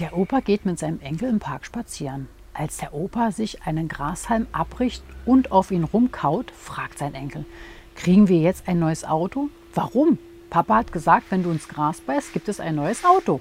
Der Opa geht mit seinem Enkel im Park spazieren. Als der Opa sich einen Grashalm abbricht und auf ihn rumkaut, fragt sein Enkel, kriegen wir jetzt ein neues Auto? Warum? Papa hat gesagt, wenn du ins Gras beißt, gibt es ein neues Auto.